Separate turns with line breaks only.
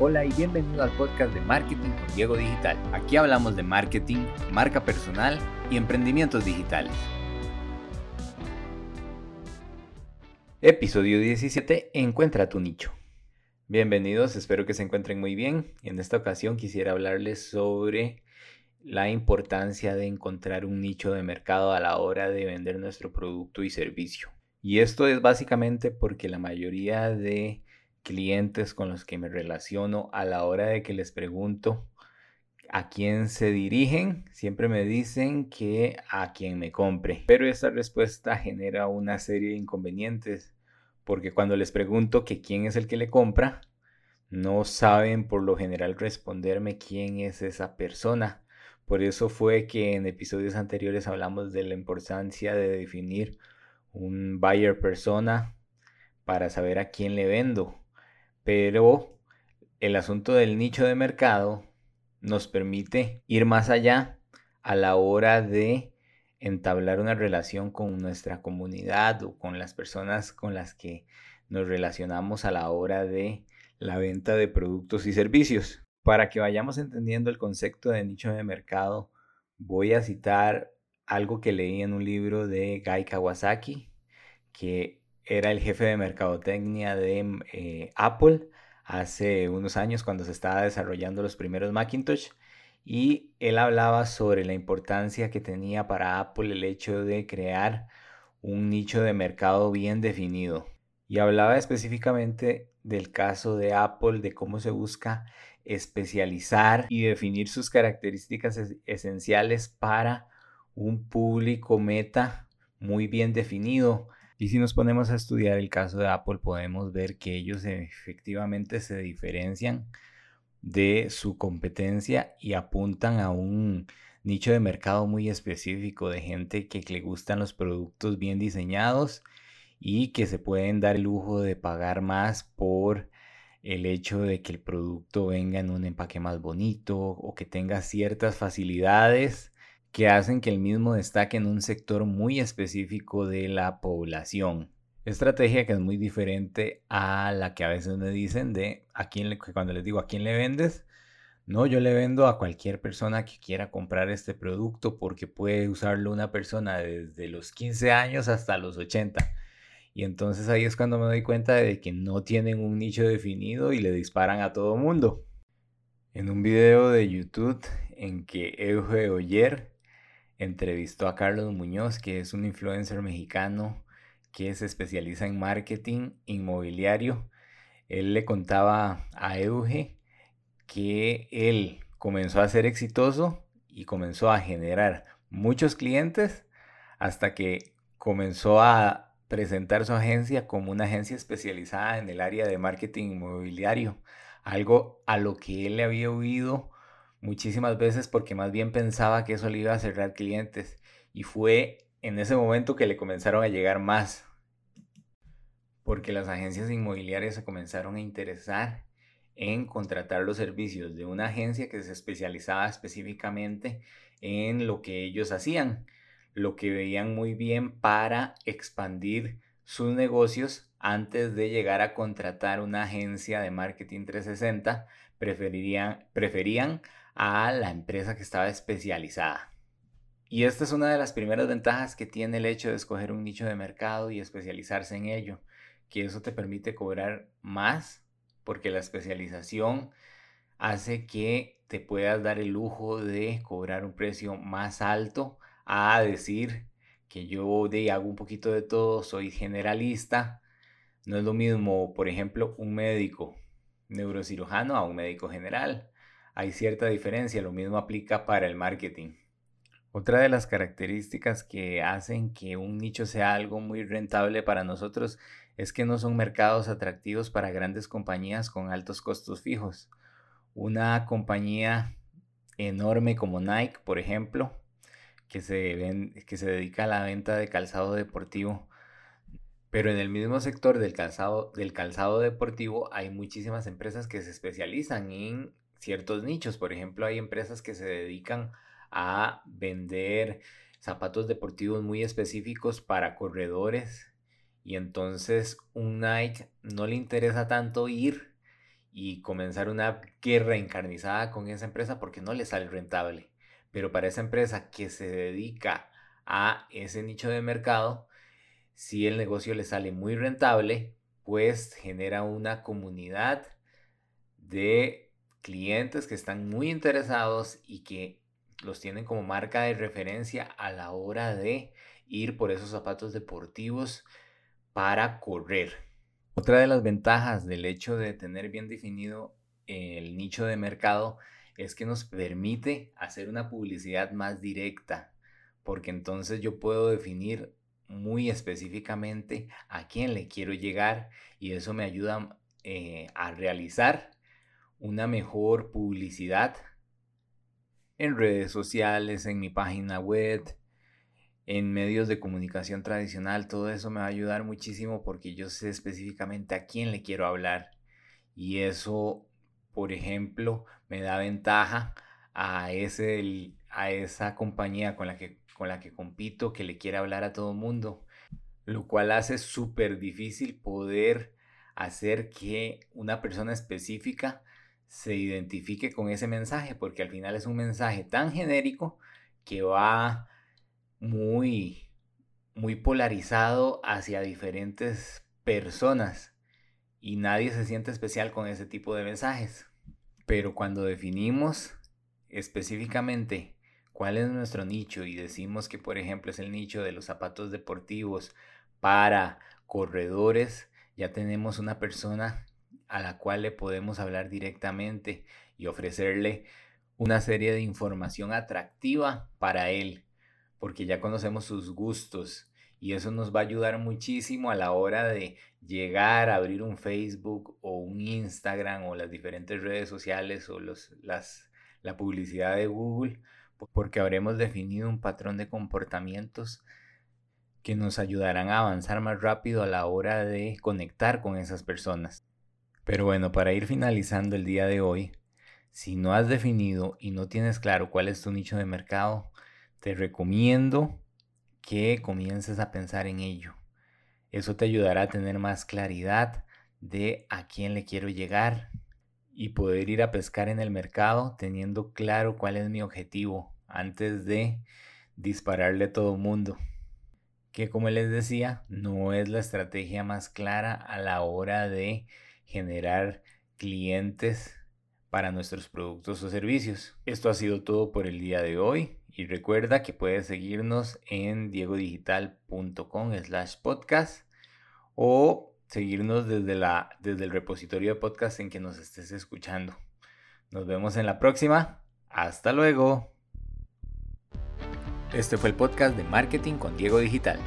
Hola y bienvenido al podcast de Marketing con Diego Digital. Aquí hablamos de marketing, marca personal y emprendimientos digitales. Episodio 17. Encuentra tu nicho. Bienvenidos, espero que se encuentren muy bien. En esta ocasión quisiera hablarles sobre la importancia de encontrar un nicho de mercado a la hora de vender nuestro producto y servicio. Y esto es básicamente porque la mayoría de clientes con los que me relaciono a la hora de que les pregunto a quién se dirigen, siempre me dicen que a quien me compre. Pero esta respuesta genera una serie de inconvenientes porque cuando les pregunto que quién es el que le compra, no saben por lo general responderme quién es esa persona. Por eso fue que en episodios anteriores hablamos de la importancia de definir un buyer persona para saber a quién le vendo pero el asunto del nicho de mercado nos permite ir más allá a la hora de entablar una relación con nuestra comunidad o con las personas con las que nos relacionamos a la hora de la venta de productos y servicios. Para que vayamos entendiendo el concepto de nicho de mercado, voy a citar algo que leí en un libro de Guy Kawasaki, que era el jefe de mercadotecnia de eh, Apple hace unos años cuando se estaba desarrollando los primeros Macintosh y él hablaba sobre la importancia que tenía para Apple el hecho de crear un nicho de mercado bien definido. Y hablaba específicamente del caso de Apple, de cómo se busca especializar y definir sus características esenciales para un público meta muy bien definido y si nos ponemos a estudiar el caso de Apple, podemos ver que ellos efectivamente se diferencian de su competencia y apuntan a un nicho de mercado muy específico de gente que le gustan los productos bien diseñados y que se pueden dar el lujo de pagar más por el hecho de que el producto venga en un empaque más bonito o que tenga ciertas facilidades que hacen que el mismo destaque en un sector muy específico de la población. Estrategia que es muy diferente a la que a veces me dicen de a quién le, cuando les digo a quién le vendes. No, yo le vendo a cualquier persona que quiera comprar este producto porque puede usarlo una persona desde los 15 años hasta los 80. Y entonces ahí es cuando me doy cuenta de que no tienen un nicho definido y le disparan a todo mundo. En un video de YouTube en que Euge Oyer entrevistó a Carlos Muñoz, que es un influencer mexicano que se especializa en marketing inmobiliario. Él le contaba a Euge que él comenzó a ser exitoso y comenzó a generar muchos clientes hasta que comenzó a presentar su agencia como una agencia especializada en el área de marketing inmobiliario, algo a lo que él le había oído muchísimas veces porque más bien pensaba que eso le iba a cerrar clientes y fue en ese momento que le comenzaron a llegar más. Porque las agencias inmobiliarias se comenzaron a interesar en contratar los servicios de una agencia que se especializaba específicamente en lo que ellos hacían, lo que veían muy bien para expandir sus negocios antes de llegar a contratar una agencia de marketing 360, preferirían, preferían a la empresa que estaba especializada. Y esta es una de las primeras ventajas que tiene el hecho de escoger un nicho de mercado y especializarse en ello, que eso te permite cobrar más porque la especialización hace que te puedas dar el lujo de cobrar un precio más alto a decir que yo de hago un poquito de todo, soy generalista. No es lo mismo, por ejemplo, un médico neurocirujano a un médico general hay cierta diferencia, lo mismo aplica para el marketing. Otra de las características que hacen que un nicho sea algo muy rentable para nosotros es que no son mercados atractivos para grandes compañías con altos costos fijos. Una compañía enorme como Nike, por ejemplo, que se, que se dedica a la venta de calzado deportivo, pero en el mismo sector del calzado, del calzado deportivo hay muchísimas empresas que se especializan en ciertos nichos. Por ejemplo, hay empresas que se dedican a vender zapatos deportivos muy específicos para corredores y entonces un Nike no le interesa tanto ir y comenzar una guerra encarnizada con esa empresa porque no le sale rentable. Pero para esa empresa que se dedica a ese nicho de mercado, si el negocio le sale muy rentable, pues genera una comunidad de clientes que están muy interesados y que los tienen como marca de referencia a la hora de ir por esos zapatos deportivos para correr. Otra de las ventajas del hecho de tener bien definido el nicho de mercado es que nos permite hacer una publicidad más directa, porque entonces yo puedo definir muy específicamente a quién le quiero llegar y eso me ayuda eh, a realizar una mejor publicidad en redes sociales, en mi página web, en medios de comunicación tradicional. Todo eso me va a ayudar muchísimo porque yo sé específicamente a quién le quiero hablar. Y eso, por ejemplo, me da ventaja a, ese, a esa compañía con la, que, con la que compito que le quiere hablar a todo el mundo. Lo cual hace súper difícil poder hacer que una persona específica se identifique con ese mensaje, porque al final es un mensaje tan genérico que va muy, muy polarizado hacia diferentes personas y nadie se siente especial con ese tipo de mensajes. Pero cuando definimos específicamente cuál es nuestro nicho y decimos que por ejemplo es el nicho de los zapatos deportivos para corredores, ya tenemos una persona a la cual le podemos hablar directamente y ofrecerle una serie de información atractiva para él, porque ya conocemos sus gustos y eso nos va a ayudar muchísimo a la hora de llegar a abrir un Facebook o un Instagram o las diferentes redes sociales o los, las, la publicidad de Google, porque habremos definido un patrón de comportamientos que nos ayudarán a avanzar más rápido a la hora de conectar con esas personas. Pero bueno, para ir finalizando el día de hoy, si no has definido y no tienes claro cuál es tu nicho de mercado, te recomiendo que comiences a pensar en ello. Eso te ayudará a tener más claridad de a quién le quiero llegar y poder ir a pescar en el mercado teniendo claro cuál es mi objetivo antes de dispararle a todo mundo. Que como les decía, no es la estrategia más clara a la hora de generar clientes para nuestros productos o servicios. Esto ha sido todo por el día de hoy y recuerda que puedes seguirnos en diegodigital.com slash podcast o seguirnos desde, la, desde el repositorio de podcast en que nos estés escuchando. Nos vemos en la próxima. Hasta luego. Este fue el podcast de Marketing con Diego Digital.